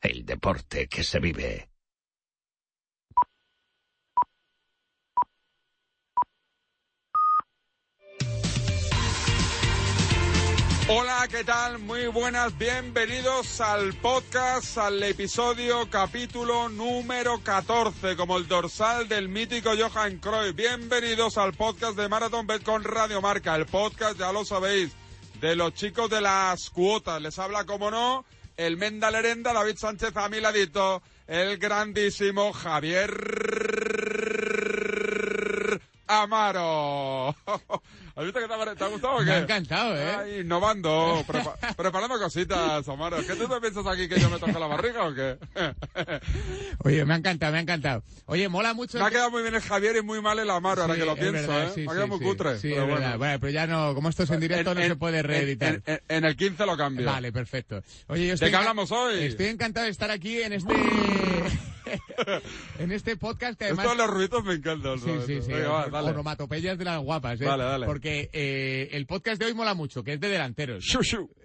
el deporte que se vive. Hola, ¿qué tal? Muy buenas, bienvenidos al podcast, al episodio capítulo número 14, como el dorsal del mítico Johan Cruyff. Bienvenidos al podcast de Marathon Bet con Radio Marca, el podcast, ya lo sabéis, de los chicos de las cuotas. Les habla, como no, el Menda Lerenda, David Sánchez a mi ladito, el grandísimo Javier Amaro. ¿Has visto que te ha, te ha gustado o qué? Me ha encantado, ¿eh? Ay, innovando, prepa- preparando cositas, Amaro. ¿Qué tú te piensas aquí que yo me toque la barriga o qué? Oye, me ha encantado, me ha encantado. Oye, mola mucho... me ha quedado muy bien el Javier y muy mal el Amaro, ahora que lo pienso, verdad, ¿eh? sí, me ha quedado sí, muy cutre. Sí, pero es bueno. verdad. Bueno, pero ya no, como esto es en directo, no En- se puede reeditar. En, el 15 lo cambio. Vale, perfecto. Oye, yo estoy ¿De qué hablamos hoy? Estoy encantado de estar aquí en este... en este podcast además... Esto de los ruidos me encantan. Sí, sí, sí. Venga, va, dale. Onomatopeyas de las guapas, ¿eh? Dale, dale. Porque eh, el podcast de hoy mola mucho, que es de delanteros. Shu.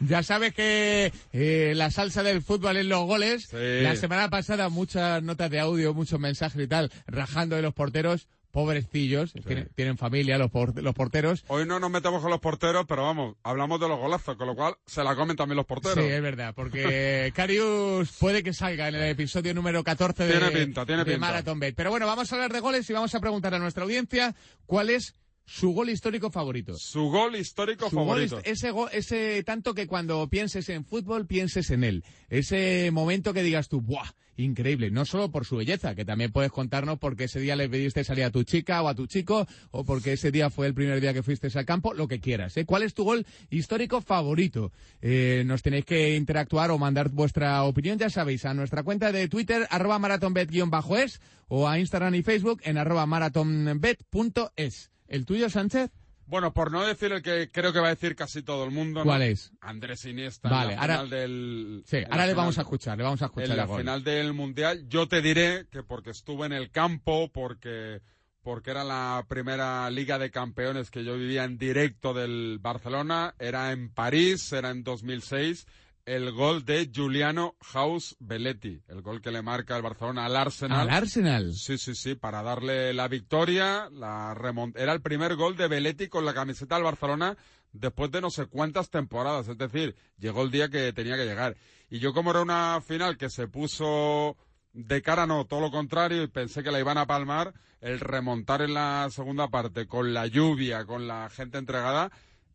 Ya sabes que eh, la salsa del fútbol es los goles. Sí. La semana pasada muchas notas de audio, muchos mensajes y tal, rajando de los porteros. Pobrecillos, tienen, tienen familia los, por- los porteros. Hoy no nos metemos con los porteros, pero vamos, hablamos de los golazos, con lo cual se la comen también los porteros. Sí, es verdad, porque Carius puede que salga en el episodio número 14 de, Tiene pinta, tiene de pinta. Marathon Bet. Pero bueno, vamos a hablar de goles y vamos a preguntar a nuestra audiencia cuál es su gol histórico favorito. Su gol histórico Su favorito. es- ese, go- ese tanto que cuando pienses en fútbol, pienses en él. Ese momento que digas tú, ¡buah! Increíble. No solo por su belleza, que también puedes contarnos porque ese día le pediste salir a tu chica o a tu chico, o porque ese día fue el primer día que fuiste al campo, lo que quieras. ¿eh? ¿Cuál es tu gol histórico favorito? Eh, nos tenéis que interactuar o mandar vuestra opinión, ya sabéis, a nuestra cuenta de Twitter, arroba marathonbet-es, o a Instagram y Facebook en arroba marathonbet.es. ¿El tuyo, Sánchez? Bueno, por no decir el que creo que va a decir casi todo el mundo. ¿no? ¿Cuál es? Andrés Iniesta. Vale, en la ahora- final del, Sí, en la ahora le final- vamos a escuchar, le vamos a escuchar En la gol. final del Mundial, yo te diré que porque estuve en el campo, porque, porque era la primera Liga de Campeones que yo vivía en directo del Barcelona, era en París, era en 2006, el gol de Giuliano House Belletti, el gol que le marca el Barcelona al Arsenal. Al Arsenal. Sí, sí, sí, para darle la victoria, la remont era el primer gol de Belletti con la camiseta del Barcelona después de no sé cuántas temporadas, es decir, llegó el día que tenía que llegar. Y yo como era una final que se puso de cara, no, todo lo contrario, y pensé que la iban a palmar, el remontar en la segunda parte con la lluvia, con la gente entregada,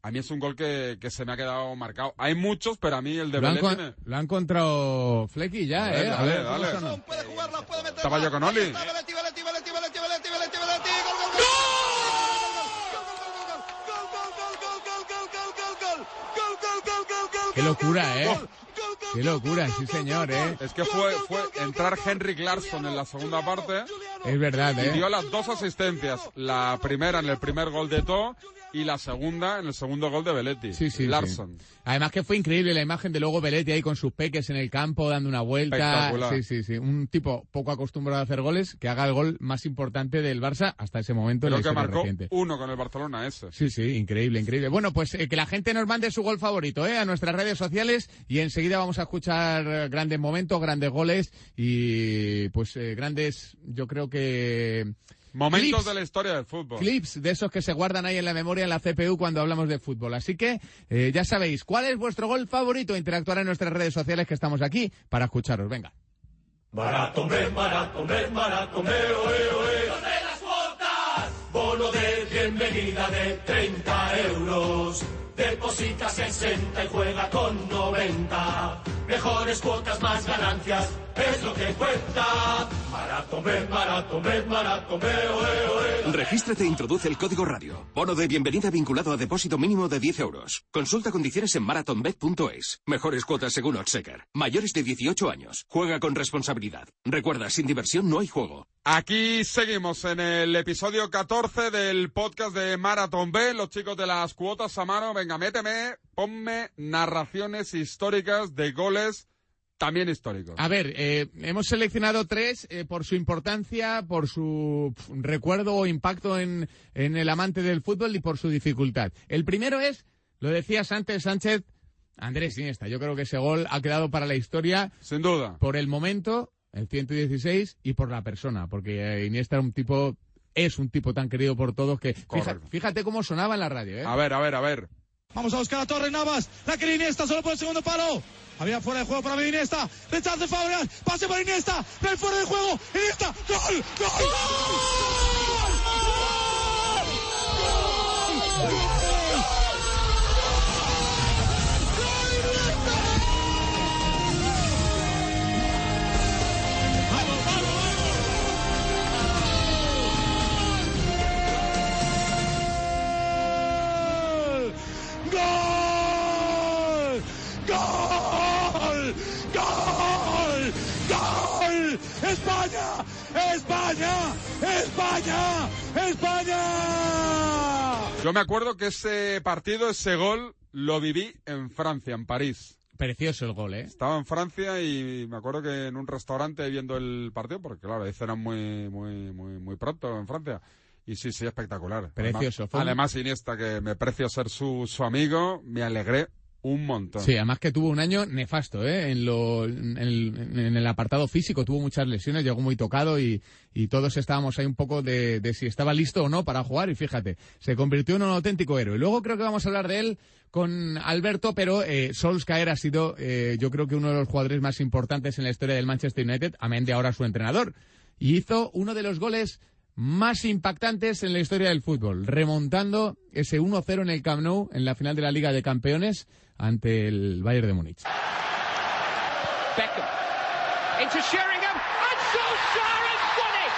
a mí es un gol que, que se me ha quedado marcado. Hay muchos, pero a mí el de Lo han, Belletti con- me- lo han encontrado Flecky ya, Dale, ¿eh? A dale, ver, ¿cómo dale. Puede jugarla, puede meterla. Estaba yo con Oli. Está Gol, gol, gol. Qué locura, ¿eh? Qué locura, sí, señor, ¿eh? Es que fue, fue entrar Henrik Larsson en la segunda parte Es verdad, y dio ¿eh? las dos asistencias. La primera en el primer gol de To y la segunda en el segundo gol de Belletti. Sí, sí, Larsson. sí. Además que fue increíble la imagen de luego Belletti ahí con sus peques en el campo dando una vuelta. Sí, sí, sí. Un tipo poco acostumbrado a hacer goles que haga el gol más importante del Barça hasta ese momento en Creo la que marcó reciente. uno con el Barcelona ese. Sí, sí, increíble, increíble. Bueno, pues eh, que la gente nos mande su gol favorito, ¿eh? A nuestras redes sociales y enseguida vamos a escuchar eh, grandes momentos, grandes goles y pues eh, grandes, yo creo que Momentos Clips. de la historia del fútbol. clips de esos que se guardan ahí en la memoria en la CPU cuando hablamos de fútbol. Así que eh, ya sabéis, ¿cuál es vuestro gol favorito? Interactuar en nuestras redes sociales que estamos aquí para escucharos. Venga. Maratón Bet, maratón Bet, maratón Bet, oe, oe. ¡Donde las cuotas! Bono de bienvenida de 30 euros. Deposita 60 y juega con 90. Mejores cuotas, más ganancias, es lo que cuenta. Oe, oe. Regístrate e introduce el código radio. Bono de bienvenida vinculado a depósito mínimo de 10 euros. Consulta condiciones en marathonbet.es. Mejores cuotas según Odsecker. Mayores de 18 años. Juega con responsabilidad. Recuerda, sin diversión no hay juego. Aquí seguimos en el episodio 14 del podcast de Marathon B. Los chicos de las cuotas a mano, venga, méteme, ponme narraciones históricas de goles también históricos. A ver, eh, hemos seleccionado tres eh, por su importancia, por su pf, recuerdo o impacto en, en el amante del fútbol y por su dificultad. El primero es, lo decías antes, Sánchez, Andrés Iniesta. Yo creo que ese gol ha quedado para la historia Sin duda. por el momento, el 116, y por la persona, porque eh, Iniesta era un tipo, es un tipo tan querido por todos que fíjate cómo sonaba en la radio, ¿eh? A ver, a ver, a ver. Vamos a buscar a Torres Navas. La quiere Iniesta solo por el segundo palo. Había fuera de juego para mí Iniesta. Rechace Fabregas. Pase por Iniesta. Ven fuera de juego. Iniesta. ¡Gol! ¡Gol! ¡Gol! ¡España! ¡España! ¡España! ¡España! Yo me acuerdo que ese partido, ese gol, lo viví en Francia, en París. Precioso el gol, ¿eh? Estaba en Francia y me acuerdo que en un restaurante viendo el partido, porque claro, ahí cenan muy, muy, muy, muy pronto en Francia. Y sí, sí, espectacular. Precioso. Además, Iniesta, que me precio ser su, su amigo, me alegré un montón. Sí, además que tuvo un año nefasto, ¿eh? En, lo, en, el, en el apartado físico tuvo muchas lesiones, llegó muy tocado y, y todos estábamos ahí un poco de, de si estaba listo o no para jugar y fíjate, se convirtió en un auténtico héroe. Luego creo que vamos a hablar de él con Alberto, pero eh, Solskjaer ha sido eh, yo creo que uno de los jugadores más importantes en la historia del Manchester United, amén de ahora su entrenador. Y hizo uno de los goles más impactantes en la historia del fútbol, remontando ese 1-0 en el Camp Nou en la final de la Liga de Campeones ante el Bayern de Múnich. Beckham into Sheringham and Solskjaer has won it.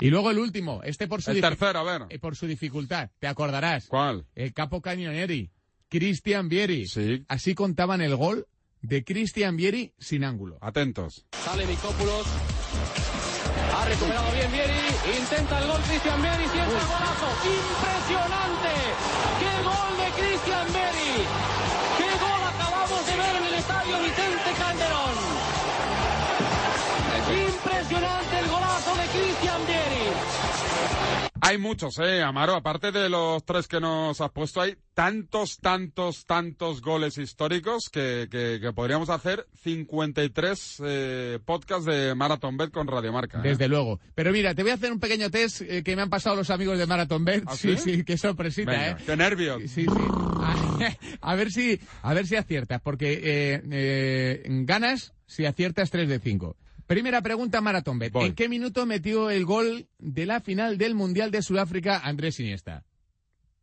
Y luego el último, este por su, El tercero, a ver. eh, por su dificultad, te acordarás. ¿Cuál? El capo Cagnonieri, Cristian Vieri. Sí. Así contaban el gol de Cristian Vieri sin ángulo. Atentos. Sale Mikopoulos. Recuperado bien Vieri. Intenta el gol Cristian Vieri. Siente el golazo. ¡Impresionante! ¡Qué gol de Cristian Vieri! ¡Qué gol acabamos de ver en el estadio Vicente Calderón! Impresionante el golazo de Cristian Vieri. Hay muchos, eh, Amaro. Aparte de los tres que nos has puesto, hay tantos, tantos, tantos goles históricos que, que, que podríamos hacer 53 eh, podcasts de Marathon Bet con Radiomarca. ¿eh? Desde luego. Pero mira, te voy a hacer un pequeño test eh, que me han pasado los amigos de Marathon Bet. ¿Ah, sí, sí? sí, qué sorpresita, Venga, ¿eh? qué nervios. Sí, sí. A, a ver si, a ver si aciertas, porque eh, eh, ganas si aciertas 3 de 5. Primera pregunta, Marathon Bet. Voy. ¿En qué minuto metió el gol de la final del Mundial de Sudáfrica Andrés Iniesta?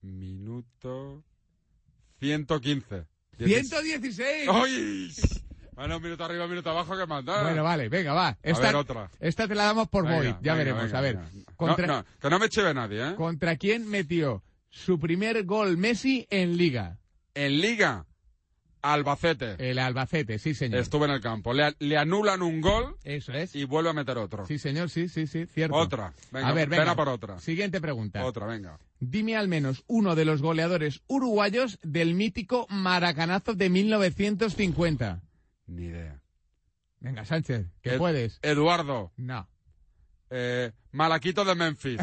Minuto 115. 116. ¡Ay! Bueno, un minuto arriba, un minuto abajo, que mandar. Bueno, vale, venga, va. Esta, ver, otra. esta te la damos por Venga, Moy. Ya venga, veremos, venga, a ver. No, no, que no me chive nadie, ¿eh? ¿Contra quién metió su primer gol Messi en Liga? En Liga, Albacete. El Albacete, sí, señor. Estuve en el campo. Le, le anulan un gol Eso es. y vuelve a meter otro. Sí, señor, sí, sí, sí, cierto. Otra. Venga, a ver, venga. por otra. Siguiente pregunta. Otra, venga. Dime al menos uno de los goleadores uruguayos del mítico Maracanazo de 1950. Ni idea. Venga, Sánchez, que Ed- puedes. Eduardo. No. Eh, Malaquito de Memphis.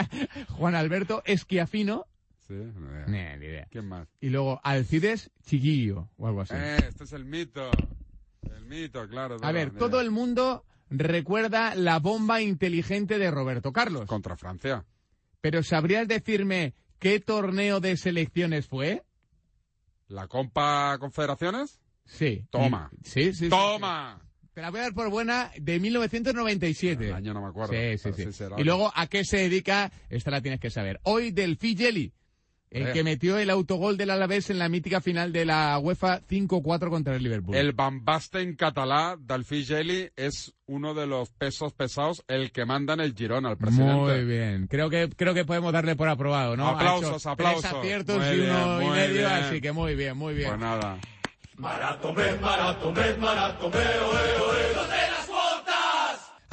Juan Alberto Esquiafino. Sí, no idea. Nah, ni idea. ¿Quién más? Y luego Alcides Chiquillo o algo así. Eh, este es el mito. El mito, claro. A ver, todo el mundo recuerda la bomba inteligente de Roberto Carlos. Contra Francia. Pero ¿sabrías decirme qué torneo de selecciones fue? ¿La Compa Confederaciones? Sí. Toma. Sí, sí, sí. ¡Toma! Te la voy a dar por buena de 1997. El año no me acuerdo. Sí, sí, sí. Y luego, ¿a qué se dedica? Esta la tienes que saber. Hoy del Figeli, el Eh. que metió el autogol del Alavés en la mítica final de la UEFA 5-4 contra el Liverpool. El Van Basten catalá d'Alfí Geli es uno de los pesos pesados, el que manda en el Girón al presidente. Muy bien. Creo que, creo que podemos darle por aprobado, ¿no? Aplausos, aplausos. Tres aciertos Muy y uno bien, y medio, bien. así que muy bien, muy bien. Pues nada. Oe, oe,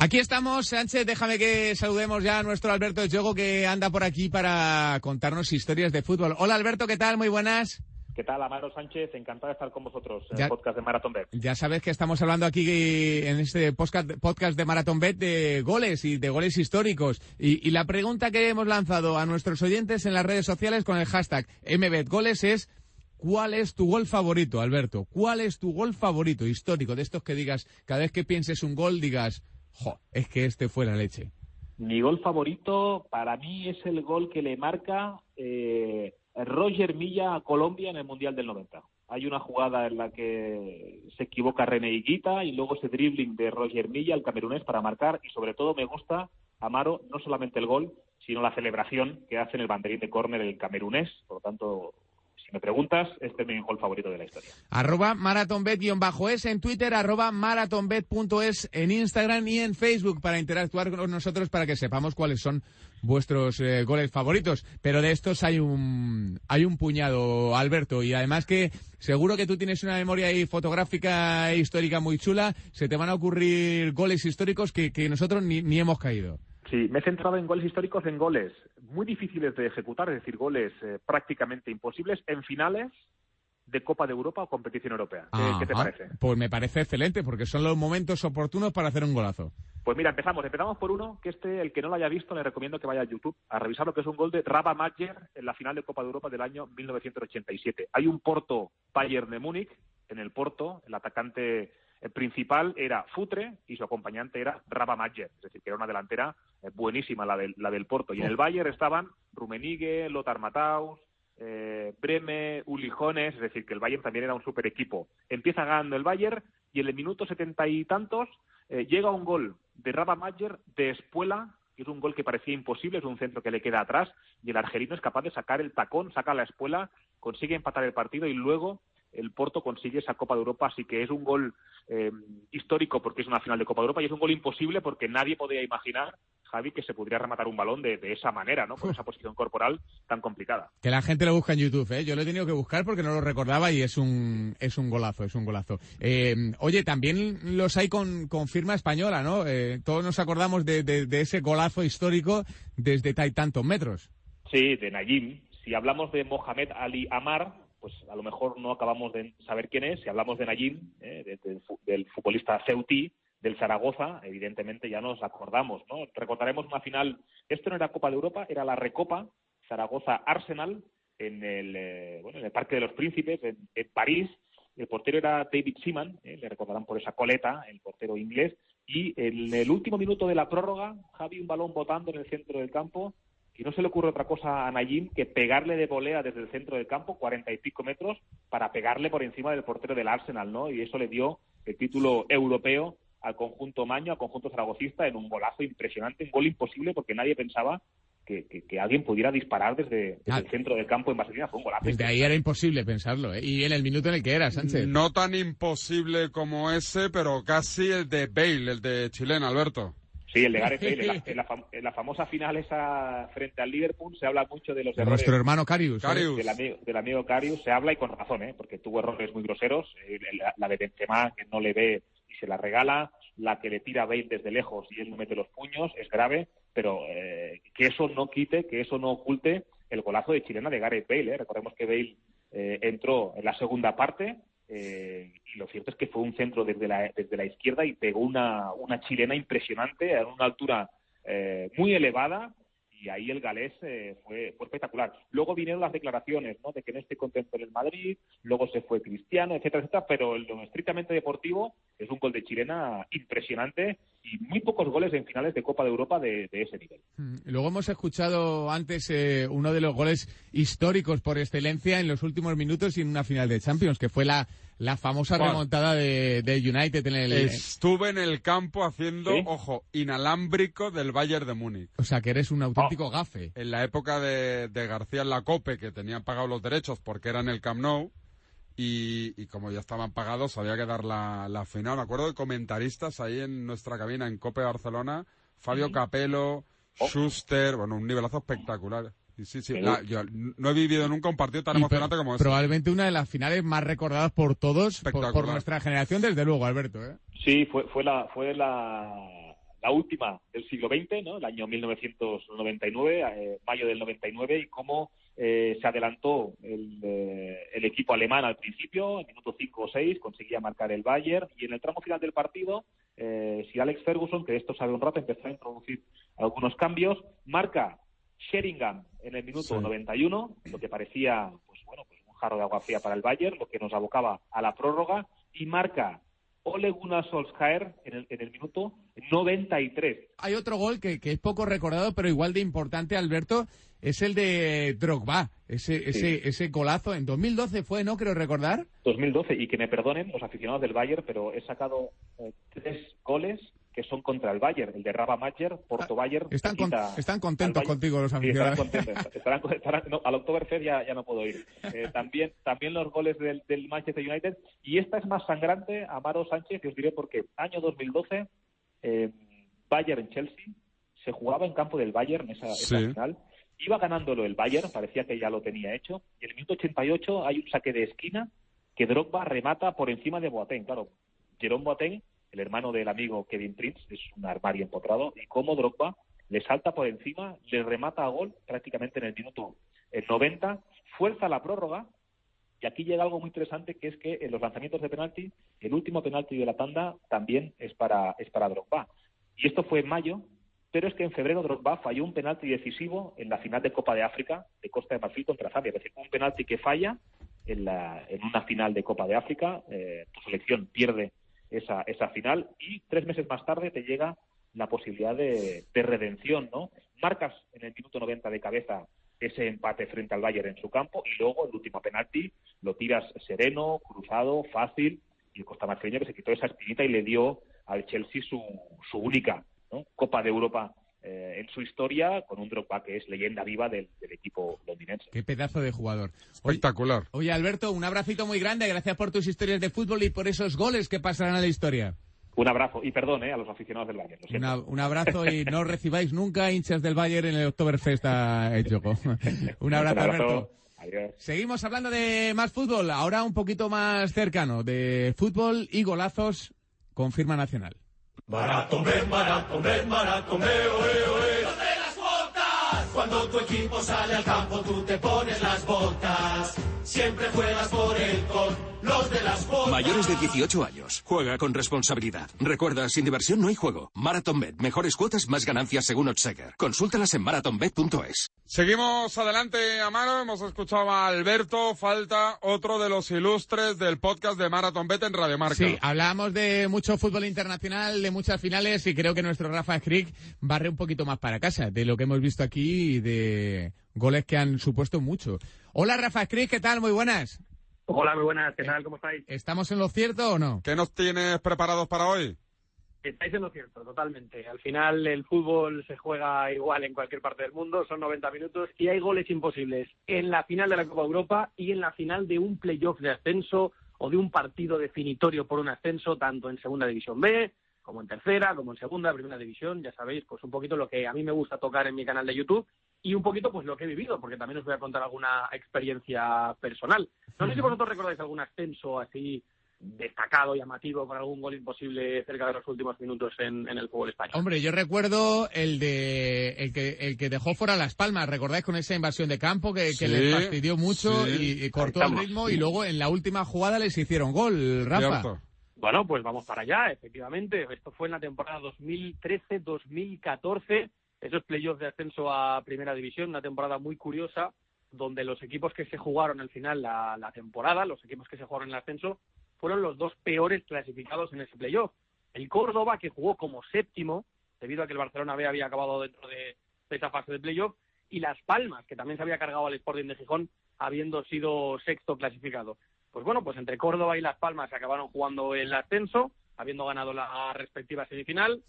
Aquí estamos, Sánchez. Déjame que saludemos ya a nuestro Alberto Yogo que anda por aquí para contarnos historias de fútbol. Hola Alberto, ¿qué tal? Muy buenas. ¿Qué tal, Amaro Sánchez? Encantado de estar con vosotros en Ya- el podcast de Marathon Bet. Ya sabes que estamos hablando aquí en este podcast, podcast de Marathon Bet de goles y de goles históricos. Y, y la pregunta que hemos lanzado a nuestros oyentes en las redes sociales con el hashtag MBetGoles es ¿Cuál es tu gol favorito, Alberto? ¿Cuál es tu gol favorito histórico de estos que digas, cada vez que pienses un gol, digas, es que este fue la leche? Mi gol favorito para mí es el gol que le marca eh, Roger Milla a Colombia en el Mundial del 90. Hay una jugada en la que se equivoca René Higuita y luego ese dribbling de Roger Milla, el camerunés, para marcar. Y sobre todo me gusta, Amaro, no solamente el gol, sino la celebración que hace en el banderín de córner el camerunés. Por lo tanto, me preguntas, este es mi gol favorito de la historia. Arroba marathonbet-es en Twitter, arroba marathonbet.es en Instagram y en Facebook para interactuar con nosotros para que sepamos cuáles son vuestros eh, goles favoritos. Pero de estos hay un, hay un puñado, Alberto, y además que seguro que tú tienes una memoria ahí fotográfica e histórica muy chula, se te van a ocurrir goles históricos que, que nosotros ni, ni hemos caído. Sí, me he centrado en goles históricos, en goles muy difíciles de ejecutar, es decir, goles eh, prácticamente imposibles en finales de Copa de Europa o competición europea. ¿Qué, qué te parece? Pues me parece excelente, porque son los momentos oportunos para hacer un golazo. Pues mira, empezamos. Empezamos por uno que este, el que no lo haya visto, le recomiendo que vaya a YouTube a revisar lo que es un gol de Raba Mayer en la final de Copa de Europa del año 1987. Hay un Porto Bayern de Múnich. En el Porto, el atacante eh, principal era Futre y su acompañante era Raba Mayer. Es decir, que era una delantera eh, buenísima la del, la del Porto. Y en el Bayern estaban Rummenigge, Lothar Matthaus, eh, Breme, Uli Jones, es decir, que el Bayern también era un super equipo. Empieza ganando el Bayern y en el minuto setenta y tantos eh, llega un gol de Raba Mayer de Espuela, que es un gol que parecía imposible, es un centro que le queda atrás, y el argelino es capaz de sacar el tacón, saca la Espuela, consigue empatar el partido y luego el Porto consigue esa Copa de Europa, así que es un gol eh, histórico porque es una final de Copa de Europa y es un gol imposible porque nadie podía imaginar, Javi, que se podría rematar un balón de, de esa manera, ¿no? Con esa posición corporal tan complicada. Que la gente lo busca en YouTube, ¿eh? Yo lo he tenido que buscar porque no lo recordaba y es un, es un golazo, es un golazo. Eh, oye, también los hay con, con firma española, ¿no? Eh, todos nos acordamos de, de, de ese golazo histórico desde tantos metros. Sí, de Nayim. Si hablamos de Mohamed Ali Amar, pues a lo mejor no acabamos de saber quién es. Si hablamos de Nayim, eh, de- del fu- del futbolista Ceutí, del Zaragoza, evidentemente ya nos acordamos, ¿no? Recordaremos una final, esto no era Copa de Europa, era la Recopa Zaragoza-Arsenal en el, eh, bueno, en el Parque de los Príncipes, en, en París. El portero era David Seaman, eh, le recordarán por esa coleta, el portero inglés. Y en el último minuto de la prórroga, Javi, un balón botando en el centro del campo, y no se le ocurre otra cosa a Nayim que pegarle de volea desde el centro del campo, cuarenta y pico metros, para pegarle por encima del portero del Arsenal, ¿no? Y eso le dio el título europeo al conjunto maño, al conjunto zaragocista, en un golazo impresionante, un gol imposible porque nadie pensaba que, que- que alguien pudiera disparar desde, desde Ah. el centro del campo en Barcelona. Fue un golazo. Desde ahí era imposible pensarlo, ¿eh? Y en el minuto en el que era, Sánchez. No tan imposible como ese, pero casi el de Bale, el de chilena, Alberto. Sí, el de Gareth Bale. En la, en la fam- en la famosa final esa frente al Liverpool se habla mucho de los De errores nuestro hermano Carius. Carius. del amigo, del amigo Karius se habla y con razón, ¿eh? porque tuvo errores muy groseros. eh, la, la de Benzema, que no le ve y se la regala, la que le tira a Bale desde lejos y él no mete los puños, es grave, pero eh, que eso no quite, que eso no oculte el golazo de chilena de Gareth Bale. ¿eh? Recordemos que Bale eh, entró en la segunda parte eh, y lo cierto es que fue un centro desde la, desde la izquierda y pegó una, una chilena impresionante a una altura eh, muy elevada y ahí el galés eh, fue, fue espectacular. Luego vinieron las declaraciones, ¿no? De que no esté contento en el Madrid, luego se fue Cristiano, etcétera, etcétera, pero lo estrictamente deportivo es un gol de chilena impresionante y muy pocos goles en finales de Copa de Europa de, de ese nivel. Mm, Luego hemos escuchado antes eh, uno de los goles históricos por excelencia en los últimos minutos y en una final de Champions, que fue la, la famosa ¿Cuál? remontada de, de United en el... Estuve en el campo haciendo, ¿Sí? ojo, inalámbrico del Bayern de Múnich. O sea, que eres un auténtico gafe. En la época de, de García en la COPE, que tenían pagados los derechos porque era en el Camp Nou, y, y como ya estaban pagados, había que dar la, la final. Me acuerdo de comentaristas ahí en nuestra cabina en COPE Barcelona, Fabio Capello, Oh. Schuster, bueno, un nivelazo espectacular. Sí, sí, Sí. la- yo no he vivido nunca un partido tan Y emocionante como ese. Probablemente una de las finales más recordadas por todos, por, por nuestra generación, desde luego, Alberto. ¿eh? Sí, fue, fue, la, fue la, la última del siglo XX, ¿no? el año 1999, eh, mayo del 99, y cómo eh, se adelantó el, eh, el equipo alemán al principio, en minuto 5 o 6, conseguía marcar el Bayern, y en el tramo final del partido, eh, si Alex Ferguson, que de esto sabe un rato, empezó a introducir algunos cambios, marca Sheringham en el minuto Sí. 91, lo que parecía, pues bueno, pues un jarro de agua fría para el Bayern, lo que nos abocaba a la prórroga, y marca Ole Gunnar Solskjaer en el, en el minuto 93. Hay otro gol que, que es poco recordado, pero igual de importante, Alberto, es el de Drogba. Ese, ese, ese golazo en 2012 fue, ¿no? Creo recordar. 2012, y que me perdonen los aficionados del Bayern, pero he sacado eh, tres goles que son contra el Bayern, el de Raba Mayer, Porto Bayern. Están, con- están contentos contigo los Sí, estarán aficionados. contentos. Estarán- estarán- no, al Oktoberfest ya, ya no puedo ir. Eh, también, también los goles del, del Manchester United. Y esta es más sangrante, Amaro Sánchez, que os diré por qué. Año 2012, eh, Bayern-Chelsea. Se jugaba en campo del Bayern esa, esa Sí. final. Iba ganándolo el Bayern, parecía que ya lo tenía hecho. Y en el minuto 88 hay un saque de esquina que Drogba remata por encima de Boateng. Claro, Jerome Boateng, el hermano del amigo Kevin Prince, es un armario empotrado, y como Drogba le salta por encima, le remata a gol prácticamente en el minuto el 90, fuerza la prórroga, y aquí llega algo muy interesante, que es que en los lanzamientos de penalti, el último penalti de la tanda también es para, es para Drogba. Y esto fue en mayo, pero es que en febrero Drogba falló un penalti decisivo en la final de Copa de África de Costa de Marfil contra Zambia. Es decir, un penalti que falla en, la, en una final de Copa de África, eh, tu selección pierde esa, esa final y tres meses más tarde te llega la posibilidad de, de redención, ¿no? Marcas en el minuto 90 de cabeza ese empate frente al Bayern en su campo y luego el último penalti lo tiras sereno, cruzado, fácil y el costamarfileño que se quitó esa espinita y le dio al Chelsea su, su única ¿no? Copa de Europa eh, en su historia con un Drogba que es leyenda viva del, del equipo londinense. Qué pedazo de jugador. Espectacular. Oye, Alberto, un abracito muy grande. Gracias por tus historias de fútbol y por esos goles que pasarán a la historia. Un abrazo y perdón eh, a los aficionados del Bayern. lo siento. Una- un abrazo y no recibáis nunca hinchas del Bayern en el Oktoberfest a un abrazo, Alberto. Adiós. Seguimos hablando de más fútbol, ahora un poquito más cercano, de fútbol y golazos con firma nacional. Maratón, ven, maratón, ven, maratón, ve, oe, oe. Cuando tu equipo sale al campo, tú te pones las botas. Siempre juegas por él con los de las botas. Mayores de 18 años. Juega con responsabilidad. Recuerda, sin diversión no hay juego. MarathonBet. Mejores cuotas, más ganancias según Odsecker. Consúltalas en marathonbet.es. Seguimos adelante, Amaro. Hemos escuchado a Alberto. Falta otro de los ilustres del podcast de Marathon Bet en Radio Marca. Sí, hablamos de mucho fútbol internacional, de muchas finales y creo que nuestro Rafa Skrick barre un poquito más para casa de lo que hemos visto aquí y de goles que han supuesto mucho. Hola Rafa Skrick, ¿qué tal? Muy buenas. Hola, muy buenas, ¿qué tal? ¿Cómo estáis? ¿Estamos en lo cierto o no? ¿Qué nos tienes preparados para hoy? Estáis en lo cierto, totalmente. Al final el fútbol se juega igual en cualquier parte del mundo, son 90 minutos y hay goles imposibles en la final de la Copa Europa y en la final de un playoff de ascenso o de un partido definitorio por un ascenso, tanto en Segunda División B, como en Tercera, como en Segunda, Primera División, ya sabéis, pues un poquito lo que a mí me gusta tocar en mi canal de YouTube y un poquito pues lo que he vivido, porque también os voy a contar alguna experiencia personal. No sé si vosotros recordáis algún ascenso así destacado, llamativo, con algún gol imposible cerca de los últimos minutos en, en el fútbol español. Hombre, yo recuerdo el de el que el que dejó fuera Las Palmas, ¿recordáis con esa invasión de campo que, que Sí, les fastidió mucho sí. y, y cortó el ritmo y luego en la última jugada les hicieron gol, Rafa? Cierto. Bueno, pues vamos para allá, efectivamente. Esto fue en la temporada 2013-2014, esos playoffs de ascenso a Primera División, una temporada muy curiosa, donde los equipos que se jugaron al final la, temporada, los equipos que se jugaron el ascenso, fueron los dos peores clasificados en ese playoff. El Córdoba, que jugó como séptimo, debido a que el Barcelona B había acabado dentro de, de esa fase de playoff, y Las Palmas, que también se había cargado al Sporting de Gijón, habiendo sido sexto clasificado. Pues bueno, pues entre Córdoba y Las Palmas se acabaron jugando el ascenso, habiendo ganado la respectiva semifinal.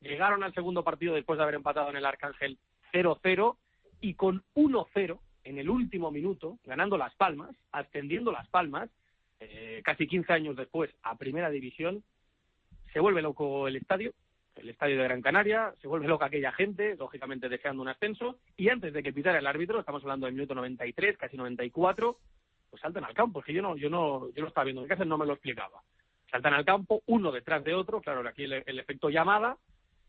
Llegaron al segundo partido después de haber empatado en el Arcángel 0-0 y con 1-0 en el último minuto, ganando Las Palmas, ascendiendo Las Palmas, eh, casi 15 años después a Primera División, se vuelve loco el estadio, el estadio de Gran Canaria, se vuelve loca aquella gente, lógicamente deseando un ascenso, y antes de que pitara el árbitro, estamos hablando del minuto 93, casi 94, pues saltan al campo, es que yo no, yo no, yo no estaba viendo qué hacen, no me lo explicaba. Saltan al campo, uno detrás de otro, claro, aquí el, el efecto llamada,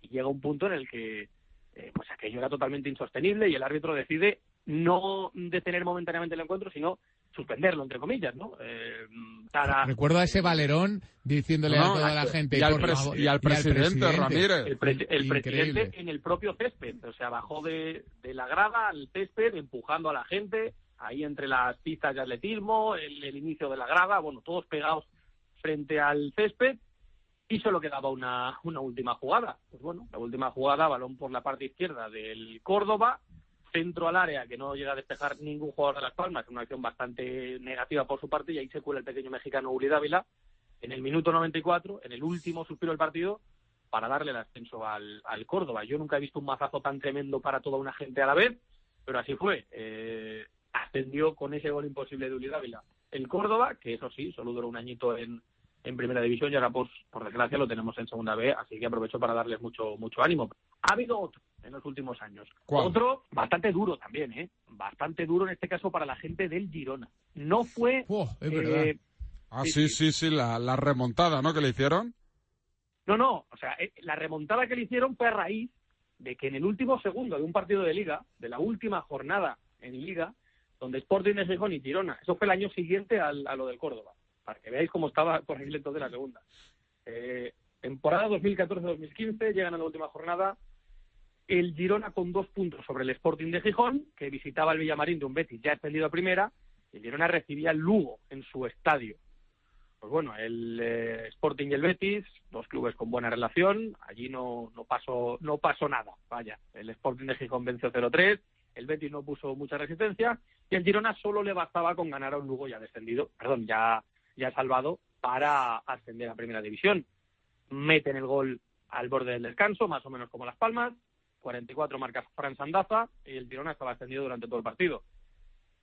y llega un punto en el que eh, pues aquello era totalmente insostenible y el árbitro decide no detener momentáneamente el encuentro, sino suspenderlo, entre comillas, ¿no? Eh, para- Recuerdo a ese Valerón diciéndole No, a toda la gente y al por pres- favor, y al presidente Ramírez. el, pre- el presidente en el propio césped, o sea, bajó de, de la grada al césped empujando a la gente, ahí entre las pistas de atletismo, el, inicio de la grada, bueno, todos pegados frente al césped y solo quedaba una, una última jugada. Pues bueno, la última jugada, balón por la parte izquierda del Córdoba, centro al área que no llega a despejar ningún jugador de Las Palmas, una acción bastante negativa por su parte, y ahí se cuela el pequeño mexicano Uri Dávila en el minuto 94, en el último suspiro del partido, para darle el ascenso al, al Córdoba. Yo nunca he visto un mazazo tan tremendo para toda una gente a la vez, pero así fue. Eh, ascendió con ese gol imposible de Uri Dávila el Córdoba, que eso sí, solo duró un añito en, en primera división y ahora pues por desgracia lo tenemos en segunda B, así que aprovecho para darles mucho mucho ánimo. Ha habido otro en los últimos años. ¿Cuál? Otro bastante duro también, ¿eh? Bastante duro en este caso para la gente del Girona. No fue Oh, es verdad. eh, Ah, Sí, sí, sí, sí, la, la remontada, ¿no? Que le hicieron. No, no, o sea, eh, la remontada que le hicieron fue a raíz de que en el último segundo de un partido de liga, de la última jornada en liga, donde Sporting de Gijón y Girona, eso fue el año siguiente al- a lo del Córdoba, para que veáis cómo estaba por ahí entonces la segunda. Eh, temporada 2014-2015, llegan a la última jornada, el Girona con dos puntos sobre el Sporting de Gijón, que visitaba el Villamarín de un Betis ya extendido a primera, el Girona recibía el Lugo en su estadio. Pues bueno, el eh, Sporting y el Betis, dos clubes con buena relación, allí no, no, pasó, no pasó nada, vaya. El Sporting de Gijón venció 0-3, el Betis no puso mucha resistencia, y el Girona solo le bastaba con ganar a un Lugo ya descendido, perdón, ya, ya salvado, para ascender a Primera División. Meten el gol al borde del descanso, más o menos como Las Palmas, 44 marcas Fran Sandaza, y el Girona estaba ascendido durante todo el partido.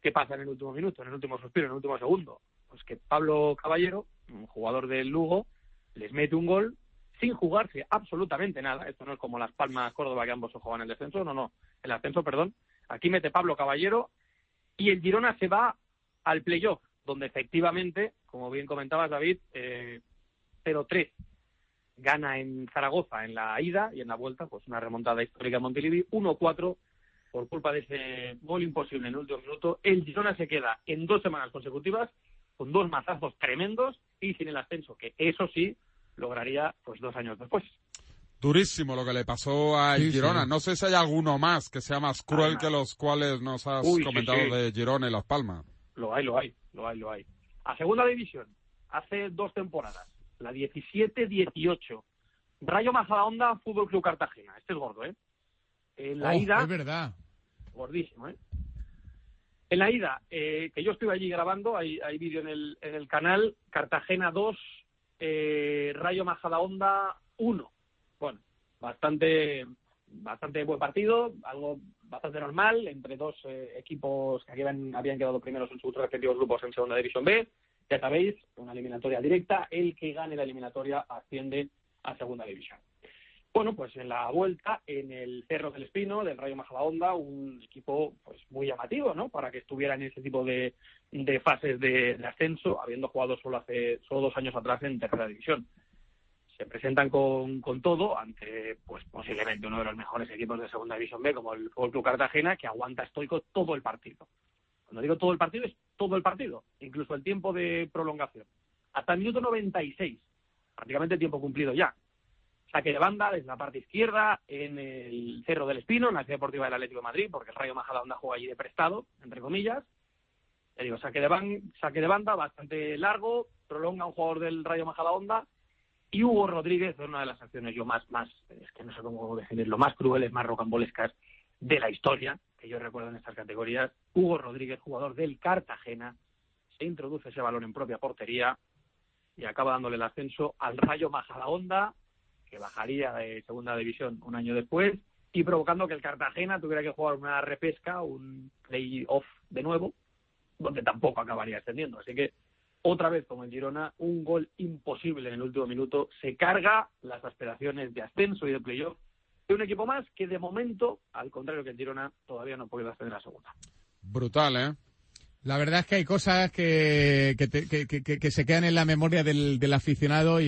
¿Qué pasa en el último minuto, en el último suspiro, en el último segundo? Pues que Pablo Caballero, un jugador del Lugo, les mete un gol sin jugarse absolutamente nada. Esto no es como Las Palmas, Córdoba, que ambos se juegan el descenso, no, no, el ascenso, perdón. Aquí mete Pablo Caballero y el Girona se va al playoff, donde efectivamente, como bien comentabas, David, eh, 0-3 gana en Zaragoza en la ida y en la vuelta, pues una remontada histórica en Montilivi, 1-4 por culpa de ese gol imposible en el último minuto. El Girona se queda en dos semanas consecutivas con dos mazazos tremendos y sin el ascenso, que eso sí lograría pues dos años después. Durísimo lo que le pasó a Sí, Girona. sí. No sé si hay alguno más que sea más cruel Ah, que los cuales nos has Uy, comentado sí. de Girona y Las Palmas. Lo hay, lo hay, lo hay, lo hay. A segunda división, hace dos temporadas, la 17-18, Rayo Majadahonda, Fútbol Club Cartagena. Este es gordo, ¿eh? En la Oh, ida, Es verdad. gordísimo, ¿eh? En la ida, eh, que yo estuve allí grabando, hay, hay vídeo en el, en el canal, Cartagena 2, eh, Rayo Majadahonda 1. Bueno, bastante, bastante buen partido, algo bastante normal, entre dos eh, equipos que habían, habían quedado primeros en sus respectivos grupos en Segunda División B. Ya sabéis, una eliminatoria directa, el que gane la eliminatoria asciende a Segunda División. Bueno, pues en la vuelta, en el Cerro del Espino, del Rayo Majadahonda, un equipo pues muy llamativo, ¿no? Para que estuviera en ese tipo de, de fases de, de ascenso, habiendo jugado solo hace solo dos años atrás en tercera división. Se presentan con, con todo ante, pues posiblemente uno de los mejores equipos de segunda división B, como el Fútbol Club Cartagena, que aguanta estoico todo el partido. Cuando digo todo el partido, es todo el partido, incluso el tiempo de prolongación. Hasta el minuto 96, prácticamente tiempo cumplido ya saque de banda desde la parte izquierda en el Cerro del Espino, en la Ciudad Deportiva del Atlético de Madrid, porque el Rayo Majadahonda juega allí de prestado, entre comillas. Le digo, saque de, ban- saque de banda bastante largo, prolonga un jugador del Rayo Majadahonda y Hugo Rodríguez una de las acciones yo más, más, es que no sé cómo definirlo, más crueles, más rocambolescas de la historia que yo recuerdo en estas categorías. Hugo Rodríguez, jugador del Cartagena, se introduce ese balón en propia portería y acaba dándole el ascenso al Rayo Majadahonda que bajaría de segunda división un año después y provocando que el Cartagena tuviera que jugar una repesca, un play-off de nuevo, donde tampoco acabaría ascendiendo. Así que otra vez, como en Girona, un gol imposible en el último minuto se carga las aspiraciones de ascenso y de playoff de un equipo más que de momento, al contrario que en Girona, todavía no puede ascender a segunda. Brutal, ¿eh? La verdad es que hay cosas que, que, te- que- que- que- que se quedan en la memoria del, del aficionado y,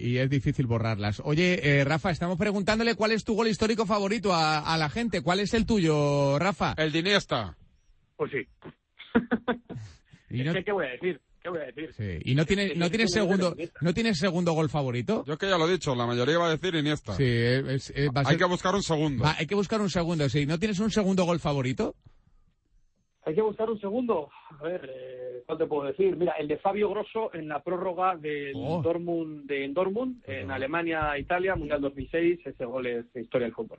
y es difícil borrarlas. Oye, eh, Rafa, estamos preguntándole cuál es tu gol histórico favorito a, a la gente. ¿Cuál es el tuyo, Rafa? El de Iniesta. Pues sí. Y no, ¿Qué, qué voy a decir? ¿Qué voy a decir? sí, y no tiene, no tiene segundo, no tiene segundo gol favorito. Yo que ya lo he dicho, la mayoría va a decir Iniesta. Sí, es- es- va a Hay que buscar un segundo. va, hay que buscar un segundo. Sí, ¿no tienes un segundo gol favorito? Hay que buscar un segundo. A ver, eh, ¿cuál te puedo decir? Mira, el de Fabio Grosso en la prórroga del Oh. Dortmund, de Dortmund, en Alemania, Italia, Mundial 2006. Ese gol es historia del fútbol.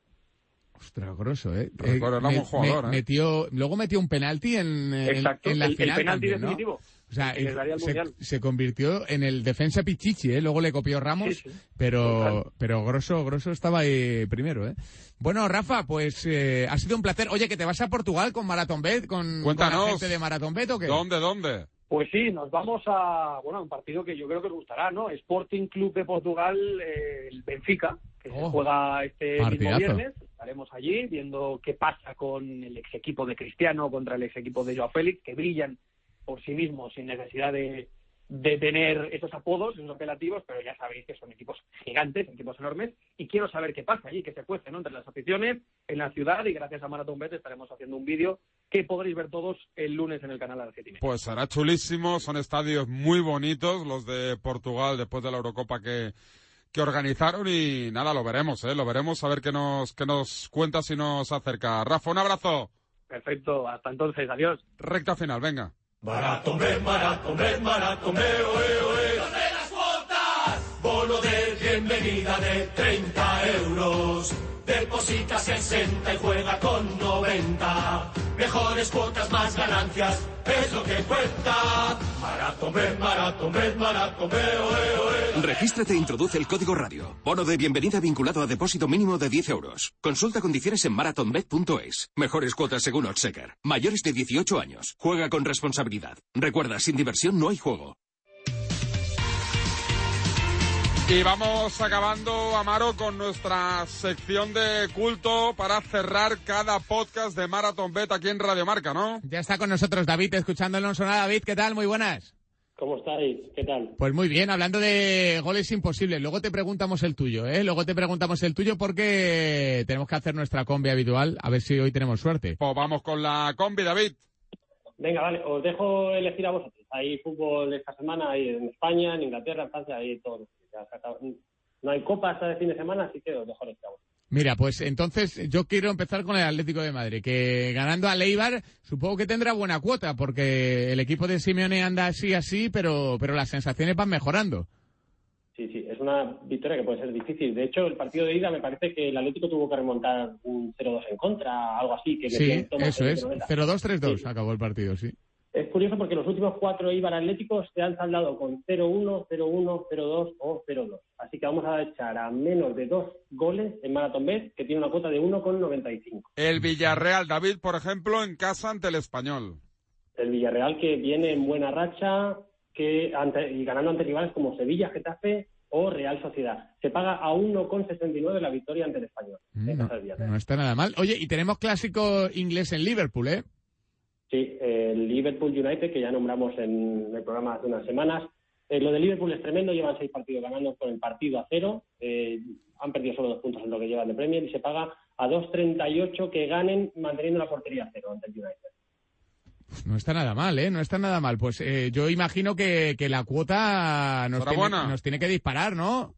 Ostras, grosso, ¿eh? Eh, me- buen jugador, me- ¿eh? metió, luego metió un penalti en, en- Exacto, en la el, el final penalti también, ¿no? O sea, el se, convirtió en el defensa Pichichi, ¿eh? Luego le copió Ramos, Sí, sí. pero, Total. pero Grosso, Grosso estaba ahí primero, ¿eh? Bueno, Rafa, pues eh, ha sido un placer. Oye, que te vas a Portugal con Marathon Bet, con, con la Cuéntanos. gente de Marathon Bet o qué? ¿Dónde, dónde? Pues sí, nos vamos a bueno a un partido que yo creo que os gustará, ¿no? Sporting Club de Portugal, eh, el Benfica, que Oh, se juega este mismo viernes. Estaremos allí viendo qué pasa con el ex equipo de Cristiano contra el ex equipo de Joao Félix, que brillan por sí mismos sin necesidad de, de tener esos apodos, esos apelativos, pero ya sabéis que son equipos gigantes, equipos enormes, y quiero saber qué pasa allí, qué se cuece ¿no? entre las aficiones en la ciudad, y gracias a Marathon Bet estaremos haciendo un vídeo que podréis ver todos el lunes en el canal de media. Pues será chulísimo, son estadios muy bonitos los de Portugal después de la Eurocopa que, que organizaron y nada, lo veremos, ¿eh? Lo veremos a ver qué nos, qué nos cuenta si nos acerca. Rafa, un abrazo. Perfecto, hasta entonces, adiós. Recta final, venga. Bet, maratón Bet, oe, oe. ¿Dónde las cuotas? Bono de bienvenida de 30 euros. Deposita 60 y juega con 90. Mejores cuotas, más ganancias, es lo que cuenta. Bet, maratón Bet, oe. Regístrate e introduce el código radio. Bono de bienvenida vinculado a depósito mínimo de 10 euros. Consulta condiciones en marathonbet.es. Mejores cuotas según Odsecker. Mayores de 18 años. Juega con responsabilidad. Recuerda, sin diversión no hay juego. Y vamos acabando, Amaro, con nuestra sección de culto para cerrar cada podcast de Marathon Bet aquí en Radio Marca, ¿no? Ya está con nosotros David, escuchándonos sonar. David, ¿qué tal? Muy buenas. ¿Cómo estáis? ¿Qué tal? Pues muy bien, hablando de goles imposibles, luego te preguntamos el tuyo, ¿eh? Luego te preguntamos el tuyo porque tenemos que hacer nuestra combi habitual, a ver si hoy tenemos suerte. Pues vamos con la combi, David. Venga, vale, os dejo elegir a vosotros. Hay fútbol esta semana, hay en España, en Inglaterra, en Francia, hay todo. Ya se acaba- No hay copa hasta el fin de semana, así que os dejo vosotros. Mira, pues entonces yo quiero empezar con el Atlético de Madrid, que ganando a Leibar supongo que tendrá buena cuota, porque el equipo de Simeone anda así, así, pero, pero las sensaciones van mejorando. Sí, sí, es una victoria que puede ser difícil. De hecho, el partido de ida me parece que el Atlético tuvo que remontar un 0-2 en contra, algo así. Que Sí, eso el es. 90. 0-2-3-2 Sí. acabó el partido, sí. Es curioso porque los últimos cuatro Ibar Atléticos se han saldado con 0-1, 0-1, 0-2 o 0-2. Así que vamos a echar a menos de dos goles en Marathon Bet, que tiene una cuota de 1,95. El Villarreal, David, por ejemplo, en casa ante el Español. El Villarreal que viene en buena racha que ante- y ganando ante rivales como Sevilla, Getafe o Real Sociedad. Se paga a 1,69 la victoria ante el Español. Mm, No, no está nada mal. Oye, y tenemos clásico inglés en Liverpool, ¿eh? Sí, el Liverpool United, que ya nombramos en el programa hace unas semanas. Eh, lo de Liverpool es tremendo, llevan seis partidos ganando con el partido a cero. Eh, han perdido solo dos puntos en lo que llevan de Premier y se paga a 2.38 que ganen manteniendo la portería a cero ante el United. No está nada mal, ¿eh? No está nada mal. Pues eh, yo imagino que, que la cuota nos tiene que disparar, ¿no?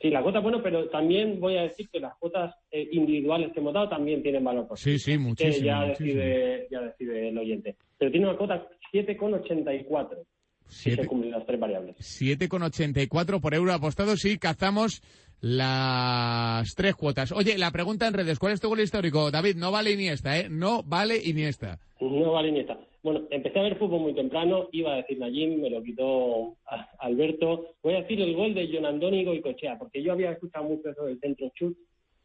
Sí, la cuota, bueno, pero también voy a decir que las cuotas eh, individuales que hemos dado también tienen valor. por Sí, sí, que muchísimo. ya muchísimo. decide, ya decide el oyente. Pero tiene una cuota 7,84 si se cumplen las tres variables. 7,84 por euro apostado si cazamos las tres cuotas. Oye, la pregunta en redes, ¿cuál es tu gol histórico? David, no vale Iniesta, ¿eh? No vale Iniesta. No vale ni esta. Bueno, empecé a ver fútbol muy temprano, iba a decir Najim, me lo quitó Alberto. Voy a decir el gol de John Andoni Goicochea, porque yo había escuchado mucho eso del centro chut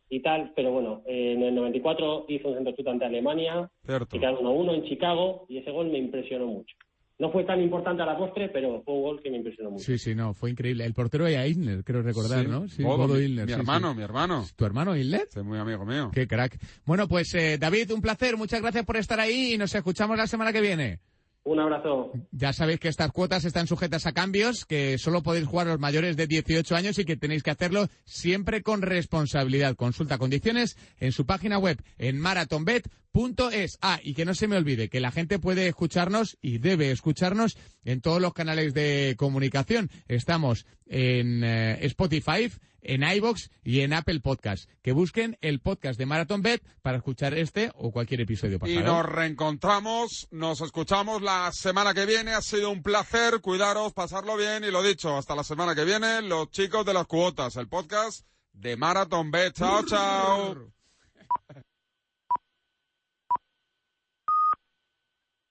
y tal, pero bueno, eh, en el 94 hizo un centro chut ante Alemania, Cierto. y quedaron 1-1 en Chicago, y ese gol me impresionó mucho. No fue tan importante a la postre, pero fue un gol que me impresionó mucho. Sí, sí, no, fue increíble. El portero era Isner, creo recordar, Sí, ¿no? Sí, Bodo, Bodo mi- Illner, mi sí, hermano, sí. mi hermano. ¿Tu hermano Isner? Sí, muy amigo mío. Qué crack. Bueno, pues eh, David, un placer, muchas gracias por estar ahí y nos escuchamos la semana que viene. Un abrazo. Ya sabéis que estas cuotas están sujetas a cambios, que solo podéis jugar los mayores de 18 años y que tenéis que hacerlo siempre con responsabilidad. Consulta condiciones en su página web en marathonbet.es. es. Ah, y que no se me olvide que la gente puede escucharnos y debe escucharnos en todos los canales de comunicación. Estamos en eh, Spotify, en iBox y en Apple Podcast. Que busquen el podcast de Marathon Bet para escuchar este o cualquier episodio pasado. Y nos reencontramos, nos escuchamos la semana que viene. Ha sido un placer, cuidaros, pasarlo bien y lo dicho, hasta la semana que viene, los chicos de las cuotas, el podcast de Marathon Bet. Chao, chao.